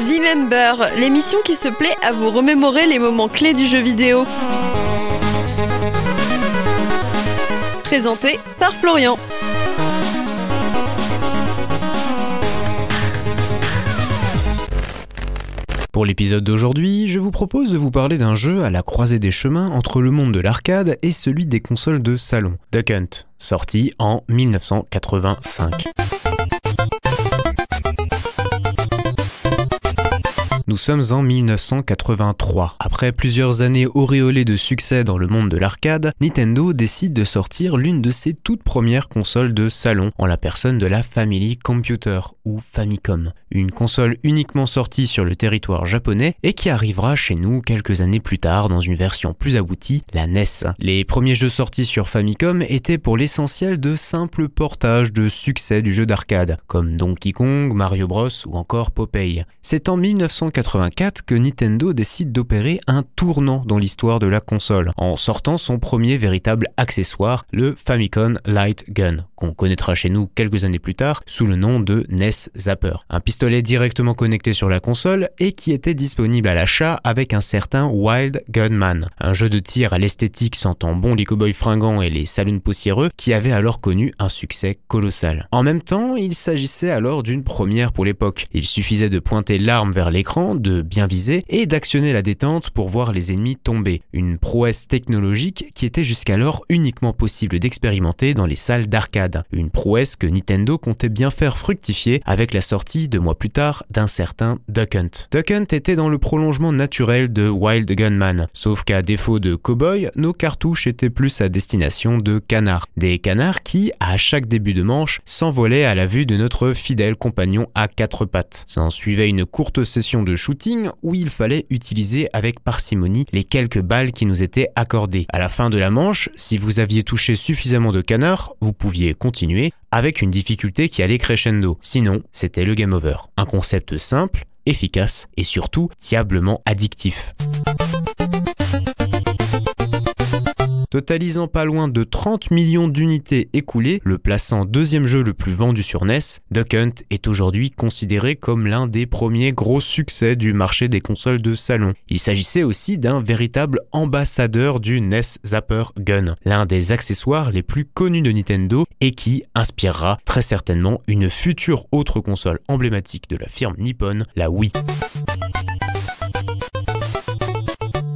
V-Member, l'émission qui se plaît à vous remémorer les moments clés du jeu vidéo. Présenté par Florian. Pour l'épisode d'aujourd'hui, je vous propose de vous parler d'un jeu à la croisée des chemins entre le monde de l'arcade et celui des consoles de salon, Duck Hunt, sorti en 1985. Nous sommes en 1983. Après plusieurs années auréolées de succès dans le monde de l'arcade, Nintendo décide de sortir l'une de ses toutes premières consoles de salon, en la personne de la Family Computer, ou Famicom, une console uniquement sortie sur le territoire japonais et qui arrivera chez nous quelques années plus tard dans une version plus aboutie, la NES. Les premiers jeux sortis sur Famicom étaient pour l'essentiel de simples portages de succès du jeu d'arcade, comme Donkey Kong, Mario Bros ou encore Popeye. C'est en 1980 que Nintendo décide d'opérer tournant dans l'histoire de la console, en sortant son premier véritable accessoire, le Famicom Light Gun, qu'on connaîtra chez nous quelques années plus tard sous le nom de NES Zapper. Un pistolet directement connecté sur la console et qui était disponible à l'achat avec un certain Wild Gunman, un jeu de tir à l'esthétique sentant bon les cowboys fringants et les saloons poussiéreux qui avait alors connu un succès colossal. En même temps, il s'agissait alors d'une première pour l'époque. Il suffisait de pointer l'arme vers l'écran de bien viser et d'actionner la détente pour voir les ennemis tomber. Une prouesse technologique qui était jusqu'alors uniquement possible d'expérimenter dans les salles d'arcade. Une prouesse que Nintendo comptait bien faire fructifier avec la sortie deux mois plus tard d'un certain Duck Hunt. Duck Hunt était dans le prolongement naturel de Wild Gunman, sauf qu'à défaut de cowboy, nos cartouches étaient plus à destination de canards. Des canards qui, à chaque début de manche, s'envolaient à la vue de notre fidèle compagnon à quatre pattes. S'en suivait une courte session de shooting où il fallait utiliser avec parcimonie les quelques balles qui nous étaient accordées. À la fin de la manche, si vous aviez touché suffisamment de canards, vous pouviez continuer avec une difficulté qui allait crescendo. Sinon, c'était le game over. Un concept simple, efficace et surtout diablement addictif. Totalisant pas loin de 30 millions d'unités écoulées, le plaçant deuxième jeu le plus vendu sur NES, Duck Hunt est aujourd'hui considéré comme l'un des premiers gros succès du marché des consoles de salon. Il s'agissait aussi d'un véritable ambassadeur du NES Zapper Gun, l'un des accessoires les plus connus de Nintendo et qui inspirera très certainement une future autre console emblématique de la firme Nippon, la Wii.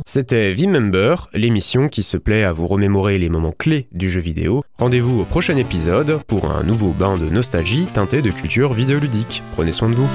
C'était V-Member, l'émission qui se plaît à vous remémorer les moments clés du jeu vidéo. Rendez-vous au prochain épisode pour un nouveau bain de nostalgie teinté de culture vidéoludique. Prenez soin de vous.